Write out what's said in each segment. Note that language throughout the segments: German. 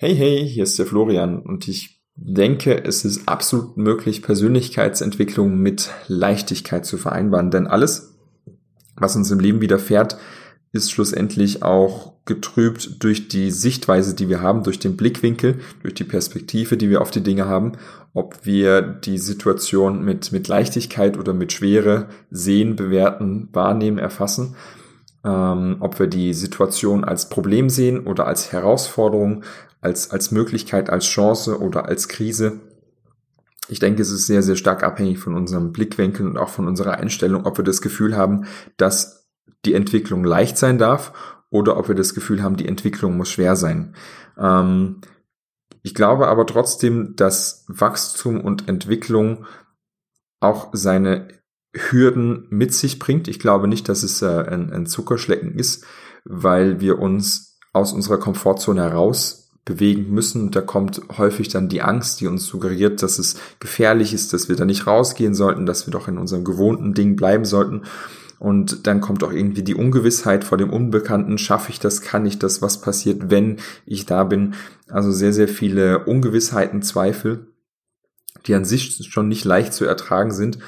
Hey, hey, hier ist der Florian und ich denke, es ist absolut möglich, Persönlichkeitsentwicklung mit Leichtigkeit zu vereinbaren, denn alles, was uns im Leben widerfährt, ist schlussendlich auch getrübt durch die Sichtweise, die wir haben, durch den Blickwinkel, durch die Perspektive, die wir auf die Dinge haben, ob wir die Situation mit, mit Leichtigkeit oder mit Schwere sehen, bewerten, wahrnehmen, erfassen, ähm, ob wir die Situation als Problem sehen oder als Herausforderung, als, als Möglichkeit, als Chance oder als Krise. Ich denke, es ist sehr, sehr stark abhängig von unserem Blickwinkel und auch von unserer Einstellung, ob wir das Gefühl haben, dass die Entwicklung leicht sein darf oder ob wir das Gefühl haben, die Entwicklung muss schwer sein. Ähm, ich glaube aber trotzdem, dass Wachstum und Entwicklung auch seine Hürden mit sich bringt. Ich glaube nicht, dass es äh, ein, ein Zuckerschlecken ist, weil wir uns aus unserer Komfortzone heraus bewegen müssen. Da kommt häufig dann die Angst, die uns suggeriert, dass es gefährlich ist, dass wir da nicht rausgehen sollten, dass wir doch in unserem gewohnten Ding bleiben sollten. Und dann kommt auch irgendwie die Ungewissheit vor dem Unbekannten. Schaffe ich das? Kann ich das? Was passiert, wenn ich da bin? Also sehr, sehr viele Ungewissheiten, Zweifel, die an sich schon nicht leicht zu ertragen sind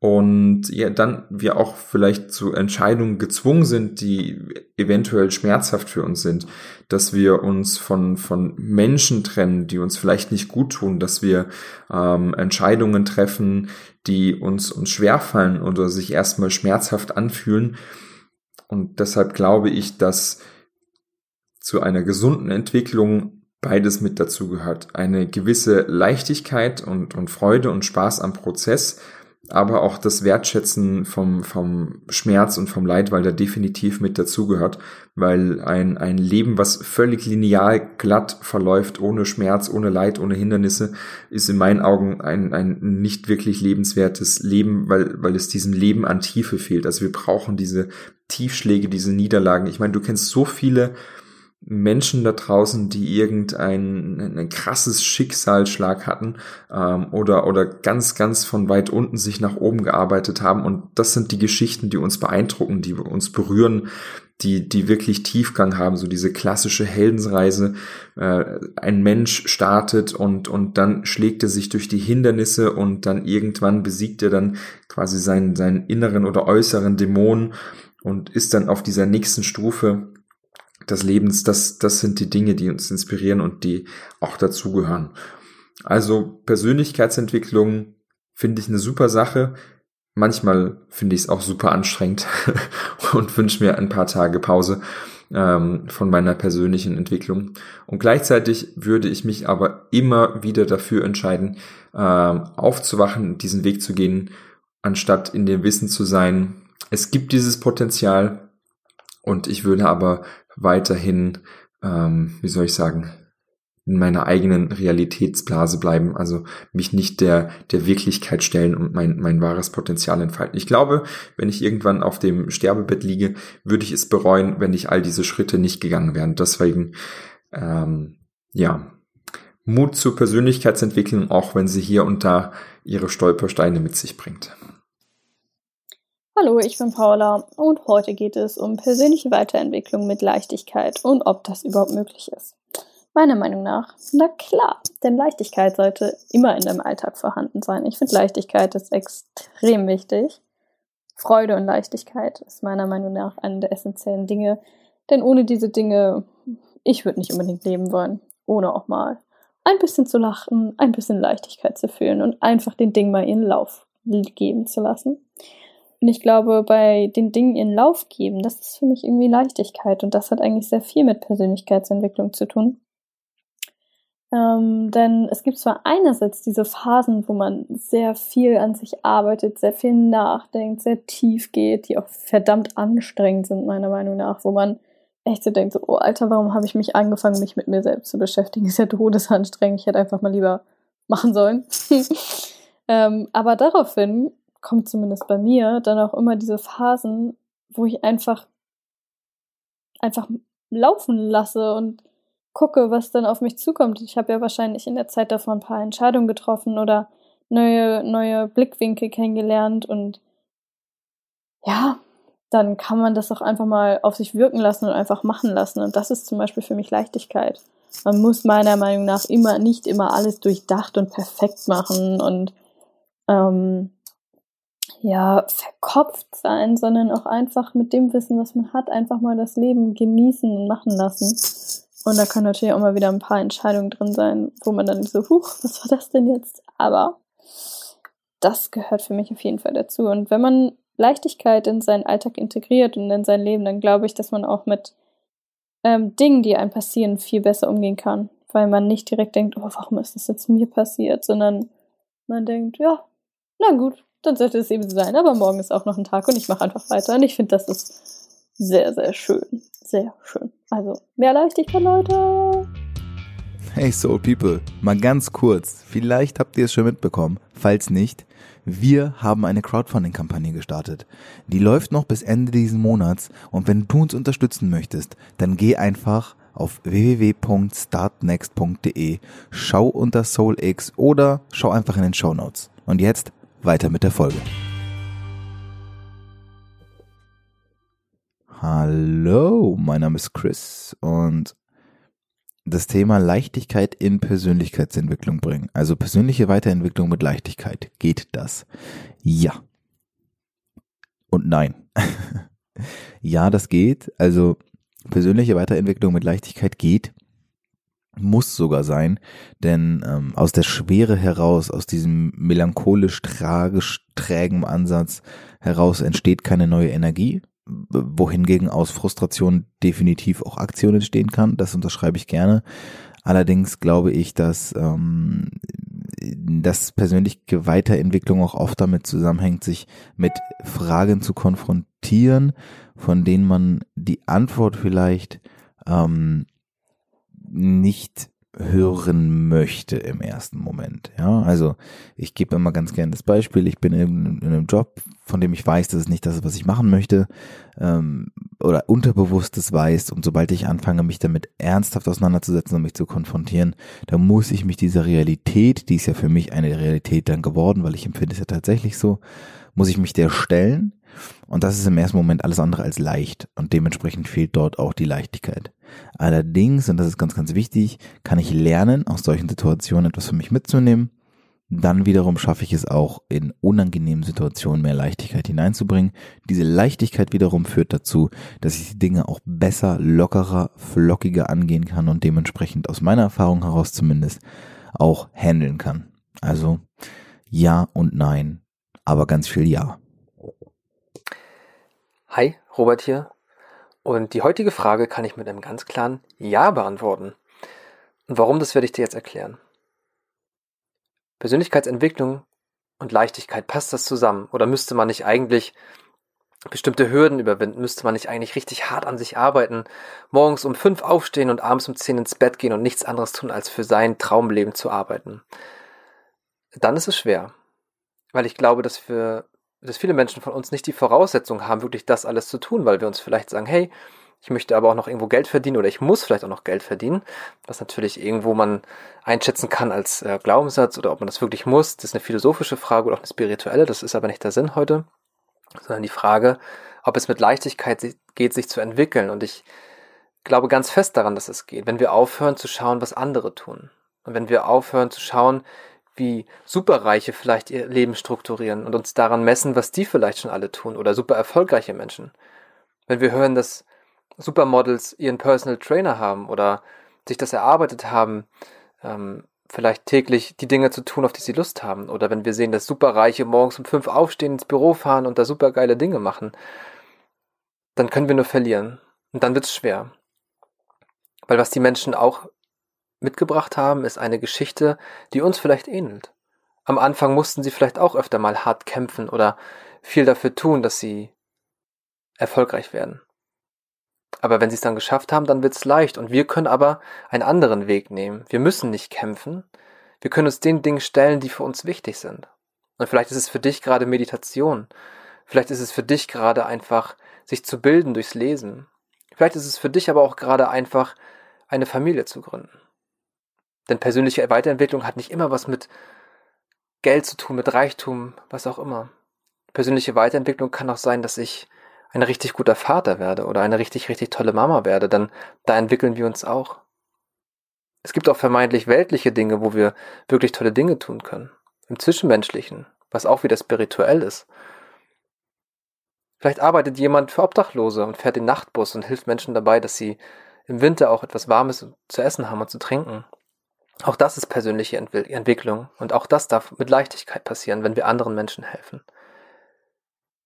und ja, dann wir auch vielleicht zu Entscheidungen gezwungen sind, die eventuell schmerzhaft für uns sind, dass wir uns von, von Menschen trennen, die uns vielleicht nicht gut tun, dass wir ähm, Entscheidungen treffen, die uns, uns schwerfallen oder sich erstmal schmerzhaft anfühlen. Und deshalb glaube ich, dass zu einer gesunden Entwicklung beides mit dazu gehört. Eine gewisse Leichtigkeit und, und Freude und Spaß am Prozess, aber auch das Wertschätzen vom, vom Schmerz und vom Leid, weil da definitiv mit dazugehört, weil ein, ein Leben, was völlig lineal glatt verläuft, ohne Schmerz, ohne Leid, ohne Hindernisse, ist in meinen Augen ein, ein nicht wirklich lebenswertes Leben, weil, weil es diesem Leben an Tiefe fehlt. Also wir brauchen diese Tiefschläge, diese Niederlagen. Ich meine, du kennst so viele Menschen da draußen, die irgendein ein krasses Schicksalsschlag hatten ähm, oder oder ganz ganz von weit unten sich nach oben gearbeitet haben und das sind die Geschichten, die uns beeindrucken, die uns berühren, die die wirklich Tiefgang haben, so diese klassische Heldensreise. Äh, ein Mensch startet und und dann schlägt er sich durch die Hindernisse und dann irgendwann besiegt er dann quasi seinen seinen inneren oder äußeren Dämonen und ist dann auf dieser nächsten Stufe des Lebens, das, das sind die Dinge, die uns inspirieren und die auch dazugehören. Also Persönlichkeitsentwicklung finde ich eine super Sache. Manchmal finde ich es auch super anstrengend und wünsche mir ein paar Tage Pause ähm, von meiner persönlichen Entwicklung. Und gleichzeitig würde ich mich aber immer wieder dafür entscheiden, ähm, aufzuwachen, diesen Weg zu gehen, anstatt in dem Wissen zu sein, es gibt dieses Potenzial und ich würde aber weiterhin, ähm, wie soll ich sagen, in meiner eigenen Realitätsblase bleiben, also mich nicht der, der Wirklichkeit stellen und mein, mein wahres Potenzial entfalten. Ich glaube, wenn ich irgendwann auf dem Sterbebett liege, würde ich es bereuen, wenn ich all diese Schritte nicht gegangen wären. Deswegen, ähm, ja, Mut zur Persönlichkeitsentwicklung, auch wenn sie hier und da ihre Stolpersteine mit sich bringt. Hallo, ich bin Paula und heute geht es um persönliche Weiterentwicklung mit Leichtigkeit und ob das überhaupt möglich ist. Meiner Meinung nach, na klar, denn Leichtigkeit sollte immer in deinem Alltag vorhanden sein. Ich finde Leichtigkeit ist extrem wichtig. Freude und Leichtigkeit ist meiner Meinung nach eine der essentiellen Dinge, denn ohne diese Dinge, ich würde nicht unbedingt leben wollen, ohne auch mal ein bisschen zu lachen, ein bisschen Leichtigkeit zu fühlen und einfach den Dingen mal ihren Lauf geben zu lassen. Und ich glaube, bei den Dingen ihren Lauf geben, das ist für mich irgendwie Leichtigkeit und das hat eigentlich sehr viel mit Persönlichkeitsentwicklung zu tun. Ähm, denn es gibt zwar einerseits diese Phasen, wo man sehr viel an sich arbeitet, sehr viel nachdenkt, sehr tief geht, die auch verdammt anstrengend sind, meiner Meinung nach, wo man echt so denkt, so, oh Alter, warum habe ich mich angefangen, mich mit mir selbst zu beschäftigen? Ist ja todesanstrengend, ich hätte einfach mal lieber machen sollen. ähm, aber daraufhin kommt zumindest bei mir dann auch immer diese Phasen, wo ich einfach einfach laufen lasse und gucke, was dann auf mich zukommt. Ich habe ja wahrscheinlich in der Zeit davon ein paar Entscheidungen getroffen oder neue, neue Blickwinkel kennengelernt und ja, dann kann man das auch einfach mal auf sich wirken lassen und einfach machen lassen. Und das ist zum Beispiel für mich Leichtigkeit. Man muss meiner Meinung nach immer nicht immer alles durchdacht und perfekt machen und ähm, ja, verkopft sein, sondern auch einfach mit dem Wissen, was man hat, einfach mal das Leben genießen und machen lassen. Und da können natürlich auch mal wieder ein paar Entscheidungen drin sein, wo man dann so, huch, was war das denn jetzt? Aber das gehört für mich auf jeden Fall dazu. Und wenn man Leichtigkeit in seinen Alltag integriert und in sein Leben, dann glaube ich, dass man auch mit ähm, Dingen, die einem passieren, viel besser umgehen kann. Weil man nicht direkt denkt, oh, warum ist das jetzt mir passiert, sondern man denkt, ja, na gut, dann sollte es eben so sein. Aber morgen ist auch noch ein Tag und ich mache einfach weiter. Und ich finde, das ist sehr, sehr schön. Sehr schön. Also, mehr Leichtigkeit, Leute. Hey Soul People, mal ganz kurz. Vielleicht habt ihr es schon mitbekommen. Falls nicht, wir haben eine Crowdfunding-Kampagne gestartet. Die läuft noch bis Ende diesen Monats und wenn du uns unterstützen möchtest, dann geh einfach auf www.startnext.de, schau unter SoulX oder schau einfach in den Show Notes. Und jetzt weiter mit der Folge. Hallo, mein Name ist Chris und das Thema Leichtigkeit in Persönlichkeitsentwicklung bringen. Also persönliche Weiterentwicklung mit Leichtigkeit. Geht das? Ja. Und nein. ja, das geht. Also persönliche Weiterentwicklung mit Leichtigkeit geht. Muss sogar sein, denn ähm, aus der Schwere heraus, aus diesem melancholisch tragisch trägen Ansatz heraus entsteht keine neue Energie, wohingegen aus Frustration definitiv auch Aktion entstehen kann. Das unterschreibe ich gerne. Allerdings glaube ich, dass, ähm, dass persönliche Weiterentwicklung auch oft damit zusammenhängt, sich mit Fragen zu konfrontieren, von denen man die Antwort vielleicht ähm, nicht hören möchte im ersten Moment. Ja, also ich gebe immer ganz gerne das Beispiel. Ich bin in, in, einem Job, von dem ich weiß, das ist nicht das, was ich machen möchte, ähm, oder unterbewusstes weiß. Und sobald ich anfange, mich damit ernsthaft auseinanderzusetzen und mich zu konfrontieren, dann muss ich mich dieser Realität, die ist ja für mich eine Realität dann geworden, weil ich empfinde es ja tatsächlich so, muss ich mich der stellen. Und das ist im ersten Moment alles andere als leicht. Und dementsprechend fehlt dort auch die Leichtigkeit. Allerdings, und das ist ganz, ganz wichtig, kann ich lernen, aus solchen Situationen etwas für mich mitzunehmen. Dann wiederum schaffe ich es auch, in unangenehmen Situationen mehr Leichtigkeit hineinzubringen. Diese Leichtigkeit wiederum führt dazu, dass ich die Dinge auch besser, lockerer, flockiger angehen kann und dementsprechend aus meiner Erfahrung heraus zumindest auch handeln kann. Also ja und nein, aber ganz viel ja. Hi, Robert hier. Und die heutige Frage kann ich mit einem ganz klaren Ja beantworten. Und warum, das werde ich dir jetzt erklären. Persönlichkeitsentwicklung und Leichtigkeit, passt das zusammen? Oder müsste man nicht eigentlich bestimmte Hürden überwinden? Müsste man nicht eigentlich richtig hart an sich arbeiten, morgens um fünf aufstehen und abends um zehn ins Bett gehen und nichts anderes tun, als für sein Traumleben zu arbeiten? Dann ist es schwer. Weil ich glaube, dass wir dass viele Menschen von uns nicht die Voraussetzung haben, wirklich das alles zu tun, weil wir uns vielleicht sagen, hey, ich möchte aber auch noch irgendwo Geld verdienen oder ich muss vielleicht auch noch Geld verdienen, was natürlich irgendwo man einschätzen kann als äh, Glaubenssatz oder ob man das wirklich muss. Das ist eine philosophische Frage oder auch eine spirituelle, das ist aber nicht der Sinn heute, sondern die Frage, ob es mit Leichtigkeit geht, sich zu entwickeln. Und ich glaube ganz fest daran, dass es geht, wenn wir aufhören zu schauen, was andere tun. Und wenn wir aufhören zu schauen, wie Superreiche vielleicht ihr Leben strukturieren und uns daran messen, was die vielleicht schon alle tun oder super erfolgreiche Menschen. Wenn wir hören, dass Supermodels ihren Personal Trainer haben oder sich das erarbeitet haben, ähm, vielleicht täglich die Dinge zu tun, auf die sie Lust haben. Oder wenn wir sehen, dass Superreiche morgens um fünf aufstehen, ins Büro fahren und da supergeile Dinge machen, dann können wir nur verlieren. Und dann wird's schwer. Weil was die Menschen auch mitgebracht haben, ist eine Geschichte, die uns vielleicht ähnelt. Am Anfang mussten sie vielleicht auch öfter mal hart kämpfen oder viel dafür tun, dass sie erfolgreich werden. Aber wenn sie es dann geschafft haben, dann wird's leicht. Und wir können aber einen anderen Weg nehmen. Wir müssen nicht kämpfen. Wir können uns den Dingen stellen, die für uns wichtig sind. Und vielleicht ist es für dich gerade Meditation. Vielleicht ist es für dich gerade einfach, sich zu bilden durchs Lesen. Vielleicht ist es für dich aber auch gerade einfach, eine Familie zu gründen. Denn persönliche Weiterentwicklung hat nicht immer was mit Geld zu tun, mit Reichtum, was auch immer. Persönliche Weiterentwicklung kann auch sein, dass ich ein richtig guter Vater werde oder eine richtig, richtig tolle Mama werde, dann da entwickeln wir uns auch. Es gibt auch vermeintlich weltliche Dinge, wo wir wirklich tolle Dinge tun können. Im Zwischenmenschlichen, was auch wieder spirituell ist. Vielleicht arbeitet jemand für Obdachlose und fährt den Nachtbus und hilft Menschen dabei, dass sie im Winter auch etwas Warmes zu essen haben und zu trinken. Auch das ist persönliche Entwicklung und auch das darf mit Leichtigkeit passieren, wenn wir anderen Menschen helfen.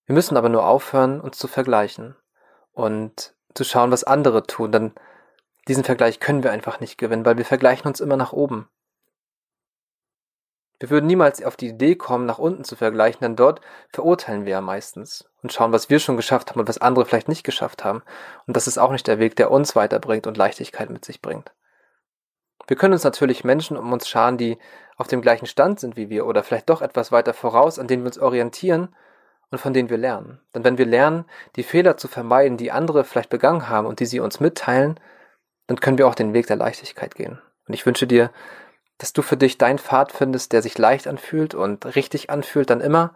Wir müssen aber nur aufhören, uns zu vergleichen und zu schauen, was andere tun, denn diesen Vergleich können wir einfach nicht gewinnen, weil wir vergleichen uns immer nach oben. Wir würden niemals auf die Idee kommen, nach unten zu vergleichen, denn dort verurteilen wir ja meistens und schauen, was wir schon geschafft haben und was andere vielleicht nicht geschafft haben. Und das ist auch nicht der Weg, der uns weiterbringt und Leichtigkeit mit sich bringt. Wir können uns natürlich Menschen um uns scharen, die auf dem gleichen Stand sind wie wir oder vielleicht doch etwas weiter voraus, an denen wir uns orientieren und von denen wir lernen. Denn wenn wir lernen, die Fehler zu vermeiden, die andere vielleicht begangen haben und die sie uns mitteilen, dann können wir auch den Weg der Leichtigkeit gehen. Und ich wünsche dir, dass du für dich deinen Pfad findest, der sich leicht anfühlt und richtig anfühlt, dann immer,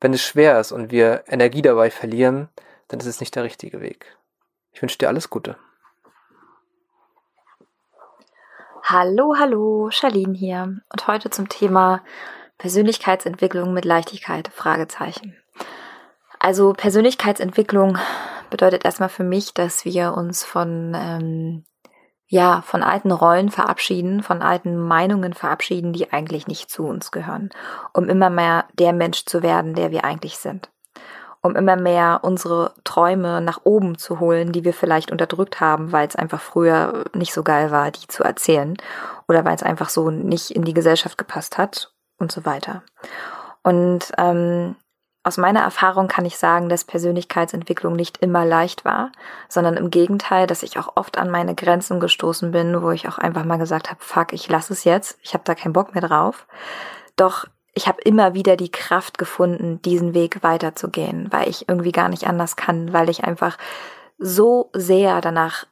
wenn es schwer ist und wir Energie dabei verlieren, dann ist es nicht der richtige Weg. Ich wünsche dir alles Gute. Hallo, hallo, Charlene hier und heute zum Thema Persönlichkeitsentwicklung mit Leichtigkeit? Fragezeichen. Also Persönlichkeitsentwicklung bedeutet erstmal für mich, dass wir uns von ähm, ja von alten Rollen verabschieden, von alten Meinungen verabschieden, die eigentlich nicht zu uns gehören, um immer mehr der Mensch zu werden, der wir eigentlich sind um immer mehr unsere Träume nach oben zu holen, die wir vielleicht unterdrückt haben, weil es einfach früher nicht so geil war, die zu erzählen oder weil es einfach so nicht in die Gesellschaft gepasst hat und so weiter. Und ähm, aus meiner Erfahrung kann ich sagen, dass Persönlichkeitsentwicklung nicht immer leicht war, sondern im Gegenteil, dass ich auch oft an meine Grenzen gestoßen bin, wo ich auch einfach mal gesagt habe, fuck, ich lasse es jetzt, ich habe da keinen Bock mehr drauf. Doch ich habe immer wieder die Kraft gefunden, diesen Weg weiterzugehen, weil ich irgendwie gar nicht anders kann, weil ich einfach so sehr danach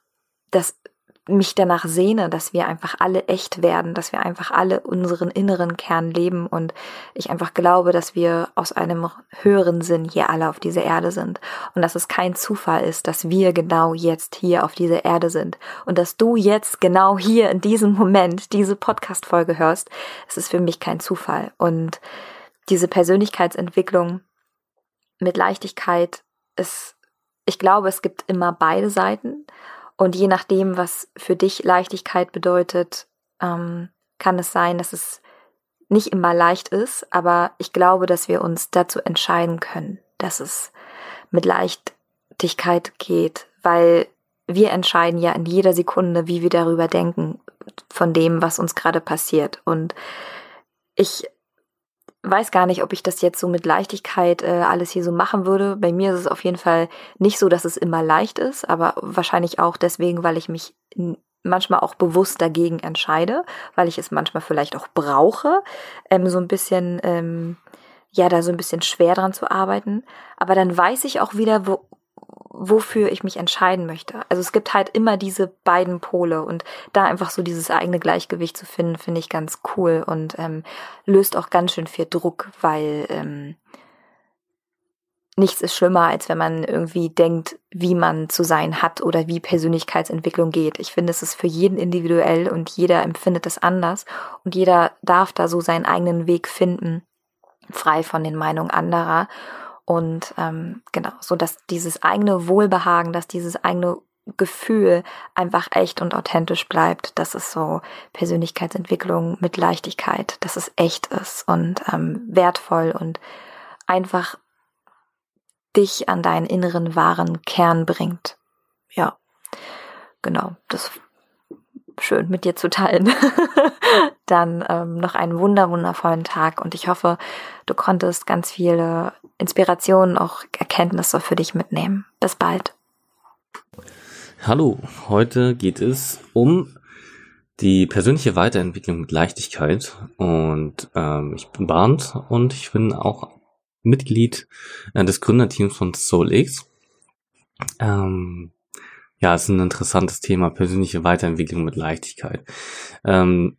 das mich danach sehne, dass wir einfach alle echt werden, dass wir einfach alle unseren inneren Kern leben und ich einfach glaube, dass wir aus einem höheren Sinn hier alle auf dieser Erde sind und dass es kein Zufall ist, dass wir genau jetzt hier auf dieser Erde sind und dass du jetzt genau hier in diesem Moment diese Podcast Folge hörst, es ist für mich kein Zufall und diese Persönlichkeitsentwicklung mit Leichtigkeit ist ich glaube, es gibt immer beide Seiten und je nachdem, was für dich Leichtigkeit bedeutet, ähm, kann es sein, dass es nicht immer leicht ist, aber ich glaube, dass wir uns dazu entscheiden können, dass es mit Leichtigkeit geht, weil wir entscheiden ja in jeder Sekunde, wie wir darüber denken, von dem, was uns gerade passiert. Und ich weiß gar nicht, ob ich das jetzt so mit Leichtigkeit äh, alles hier so machen würde. Bei mir ist es auf jeden Fall nicht so, dass es immer leicht ist, aber wahrscheinlich auch deswegen, weil ich mich manchmal auch bewusst dagegen entscheide, weil ich es manchmal vielleicht auch brauche, ähm, so ein bisschen, ähm, ja, da so ein bisschen schwer dran zu arbeiten. Aber dann weiß ich auch wieder, wo, wofür ich mich entscheiden möchte. Also es gibt halt immer diese beiden Pole und da einfach so dieses eigene Gleichgewicht zu finden, finde ich ganz cool und ähm, löst auch ganz schön viel Druck, weil ähm, nichts ist schlimmer, als wenn man irgendwie denkt, wie man zu sein hat oder wie Persönlichkeitsentwicklung geht. Ich finde, es ist für jeden individuell und jeder empfindet es anders und jeder darf da so seinen eigenen Weg finden, frei von den Meinungen anderer. Und ähm, genau, so dass dieses eigene Wohlbehagen, dass dieses eigene Gefühl einfach echt und authentisch bleibt. Das ist so Persönlichkeitsentwicklung mit Leichtigkeit, dass es echt ist und ähm, wertvoll und einfach dich an deinen inneren wahren Kern bringt. Ja, genau, das schön mit dir zu teilen. Dann ähm, noch einen wunder wundervollen Tag und ich hoffe, du konntest ganz viele Inspirationen, auch Erkenntnisse für dich mitnehmen. Bis bald. Hallo, heute geht es um die persönliche Weiterentwicklung mit Leichtigkeit und ähm, ich bin Barnd und ich bin auch Mitglied äh, des Gründerteams von SoulX. Ähm, ja, es ist ein interessantes Thema, persönliche Weiterentwicklung mit Leichtigkeit. Ähm,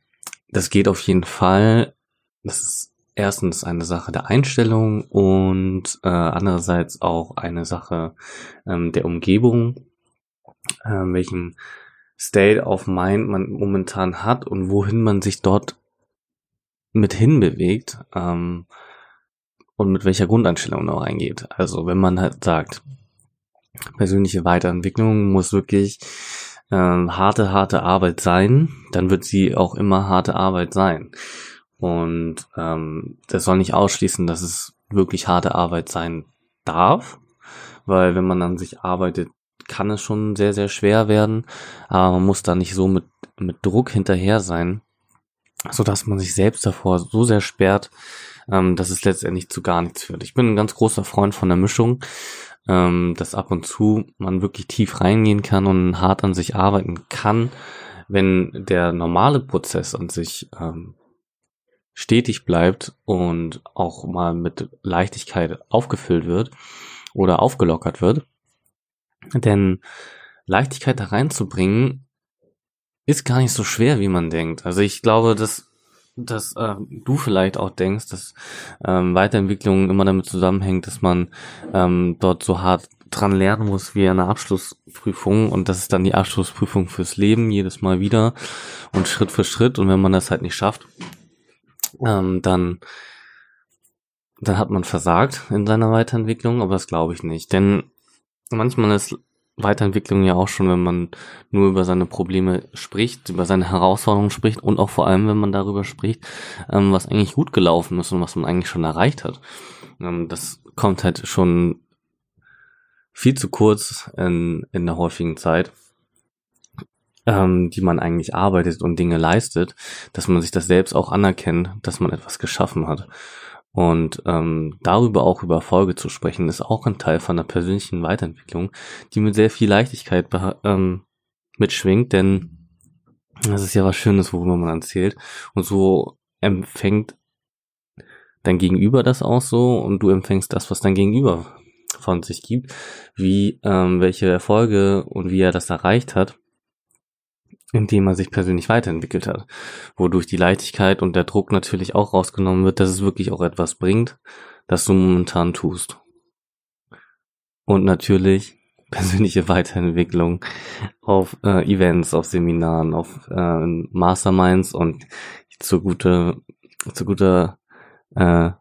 das geht auf jeden Fall. Das ist erstens eine Sache der Einstellung und äh, andererseits auch eine Sache ähm, der Umgebung, äh, welchen State of Mind man momentan hat und wohin man sich dort mit hinbewegt ähm, und mit welcher Grundeinstellung man auch reingeht. Also wenn man halt sagt, persönliche Weiterentwicklung muss wirklich ähm, harte, harte Arbeit sein, dann wird sie auch immer harte Arbeit sein. Und ähm, das soll nicht ausschließen, dass es wirklich harte Arbeit sein darf, weil wenn man an sich arbeitet, kann es schon sehr, sehr schwer werden, aber man muss da nicht so mit, mit Druck hinterher sein, so dass man sich selbst davor so sehr sperrt, ähm, dass es letztendlich zu gar nichts führt. Ich bin ein ganz großer Freund von der Mischung, ähm, dass ab und zu man wirklich tief reingehen kann und hart an sich arbeiten kann, wenn der normale Prozess an sich ähm, stetig bleibt und auch mal mit Leichtigkeit aufgefüllt wird oder aufgelockert wird. Denn Leichtigkeit da reinzubringen, ist gar nicht so schwer, wie man denkt. Also ich glaube, dass, dass äh, du vielleicht auch denkst, dass ähm, Weiterentwicklung immer damit zusammenhängt, dass man ähm, dort so hart dran lernen muss wie eine Abschlussprüfung und das ist dann die Abschlussprüfung fürs Leben jedes Mal wieder und Schritt für Schritt und wenn man das halt nicht schafft, ähm, dann, dann hat man versagt in seiner Weiterentwicklung, aber das glaube ich nicht. Denn manchmal ist Weiterentwicklung ja auch schon, wenn man nur über seine Probleme spricht, über seine Herausforderungen spricht und auch vor allem, wenn man darüber spricht, ähm, was eigentlich gut gelaufen ist und was man eigentlich schon erreicht hat. Ähm, das kommt halt schon viel zu kurz in, in der häufigen Zeit ähm, die man eigentlich arbeitet und Dinge leistet, dass man sich das selbst auch anerkennt, dass man etwas geschaffen hat. Und ähm, darüber auch über Erfolge zu sprechen, ist auch ein Teil von der persönlichen Weiterentwicklung, die mit sehr viel Leichtigkeit ähm, mitschwingt, denn das ist ja was Schönes, worüber man erzählt. Und so empfängt dein Gegenüber das auch so und du empfängst das, was dein Gegenüber von sich gibt, wie ähm, welche Erfolge und wie er das erreicht hat indem er sich persönlich weiterentwickelt hat, wodurch die Leichtigkeit und der Druck natürlich auch rausgenommen wird, dass es wirklich auch etwas bringt, das du momentan tust. Und natürlich persönliche Weiterentwicklung auf äh, Events, auf Seminaren, auf äh, Masterminds und zu guter, zu guter, äh,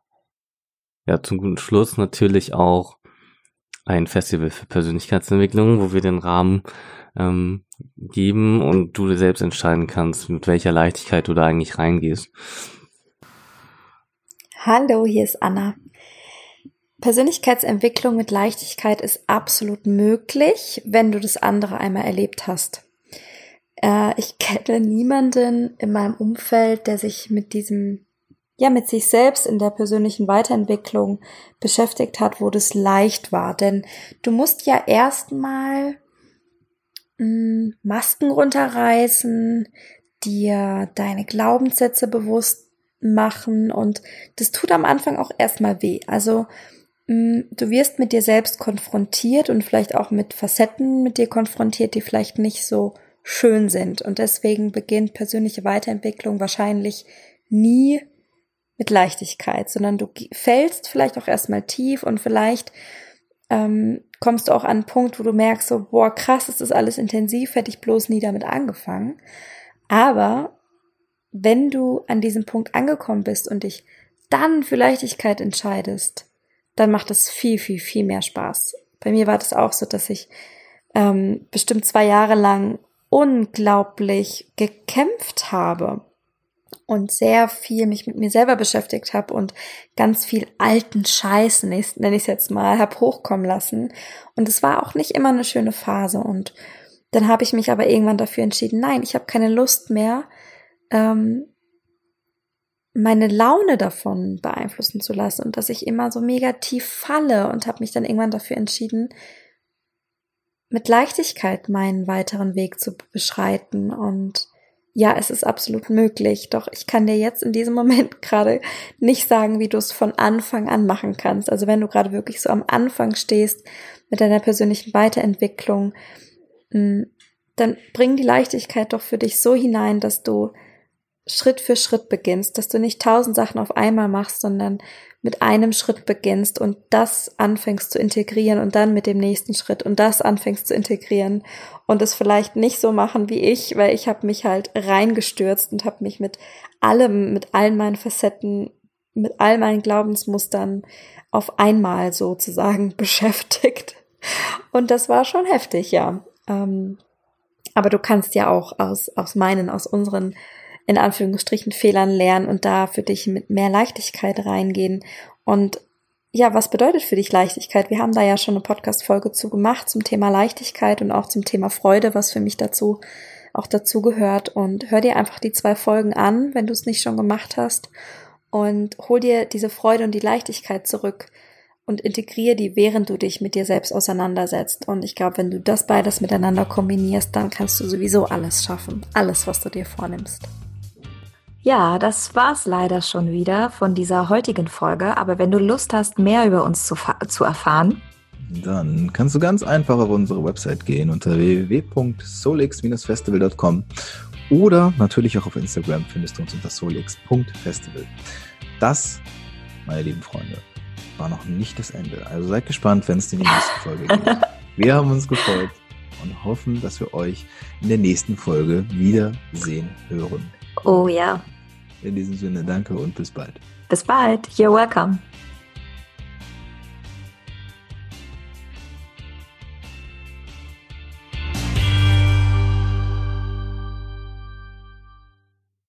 ja, zum guten Schluss natürlich auch ein Festival für Persönlichkeitsentwicklung, wo wir den Rahmen ähm, geben und du dir selbst entscheiden kannst, mit welcher Leichtigkeit du da eigentlich reingehst. Hallo, hier ist Anna. Persönlichkeitsentwicklung mit Leichtigkeit ist absolut möglich, wenn du das andere einmal erlebt hast. Äh, ich kenne niemanden in meinem Umfeld, der sich mit diesem, ja, mit sich selbst in der persönlichen Weiterentwicklung beschäftigt hat, wo das leicht war. Denn du musst ja erstmal Masken runterreißen, dir deine Glaubenssätze bewusst machen und das tut am Anfang auch erstmal weh. Also mm, du wirst mit dir selbst konfrontiert und vielleicht auch mit Facetten mit dir konfrontiert, die vielleicht nicht so schön sind und deswegen beginnt persönliche Weiterentwicklung wahrscheinlich nie mit Leichtigkeit, sondern du fällst vielleicht auch erstmal tief und vielleicht ähm, kommst du auch an einen Punkt, wo du merkst, so, boah, krass, ist das alles intensiv, hätte ich bloß nie damit angefangen. Aber wenn du an diesem Punkt angekommen bist und dich dann für Leichtigkeit entscheidest, dann macht es viel, viel, viel mehr Spaß. Bei mir war das auch so, dass ich ähm, bestimmt zwei Jahre lang unglaublich gekämpft habe und sehr viel mich mit mir selber beschäftigt habe und ganz viel alten Scheiß, nenne ich es jetzt mal, hab hochkommen lassen. Und es war auch nicht immer eine schöne Phase. Und dann habe ich mich aber irgendwann dafür entschieden, nein, ich habe keine Lust mehr, ähm, meine Laune davon beeinflussen zu lassen und dass ich immer so mega tief falle und habe mich dann irgendwann dafür entschieden, mit Leichtigkeit meinen weiteren Weg zu beschreiten und ja, es ist absolut möglich. Doch ich kann dir jetzt in diesem Moment gerade nicht sagen, wie du es von Anfang an machen kannst. Also wenn du gerade wirklich so am Anfang stehst mit deiner persönlichen Weiterentwicklung, mm, dann bring die Leichtigkeit doch für dich so hinein, dass du Schritt für Schritt beginnst, dass du nicht tausend Sachen auf einmal machst, sondern mit einem Schritt beginnst und das anfängst zu integrieren und dann mit dem nächsten Schritt und das anfängst zu integrieren und es vielleicht nicht so machen wie ich, weil ich habe mich halt reingestürzt und habe mich mit allem, mit allen meinen Facetten, mit all meinen Glaubensmustern auf einmal sozusagen beschäftigt. Und das war schon heftig, ja. Ähm, aber du kannst ja auch aus, aus meinen, aus unseren in Anführungsstrichen Fehlern lernen und da für dich mit mehr Leichtigkeit reingehen. Und ja, was bedeutet für dich Leichtigkeit? Wir haben da ja schon eine Podcast-Folge zu gemacht zum Thema Leichtigkeit und auch zum Thema Freude, was für mich dazu auch dazu gehört. Und hör dir einfach die zwei Folgen an, wenn du es nicht schon gemacht hast. Und hol dir diese Freude und die Leichtigkeit zurück und integriere die, während du dich mit dir selbst auseinandersetzt. Und ich glaube, wenn du das beides miteinander kombinierst, dann kannst du sowieso alles schaffen. Alles, was du dir vornimmst. Ja, das war's leider schon wieder von dieser heutigen Folge. Aber wenn du Lust hast, mehr über uns zu, zu erfahren, dann kannst du ganz einfach auf unsere Website gehen unter www.solix-festival.com oder natürlich auch auf Instagram findest du uns unter solix.festival. Das, meine lieben Freunde, war noch nicht das Ende. Also seid gespannt, wenn es in die nächste Folge geht. Wir haben uns gefreut und hoffen, dass wir euch in der nächsten Folge wiedersehen hören. Oh ja. In diesem Sinne, danke und bis bald. Bis bald. You're welcome.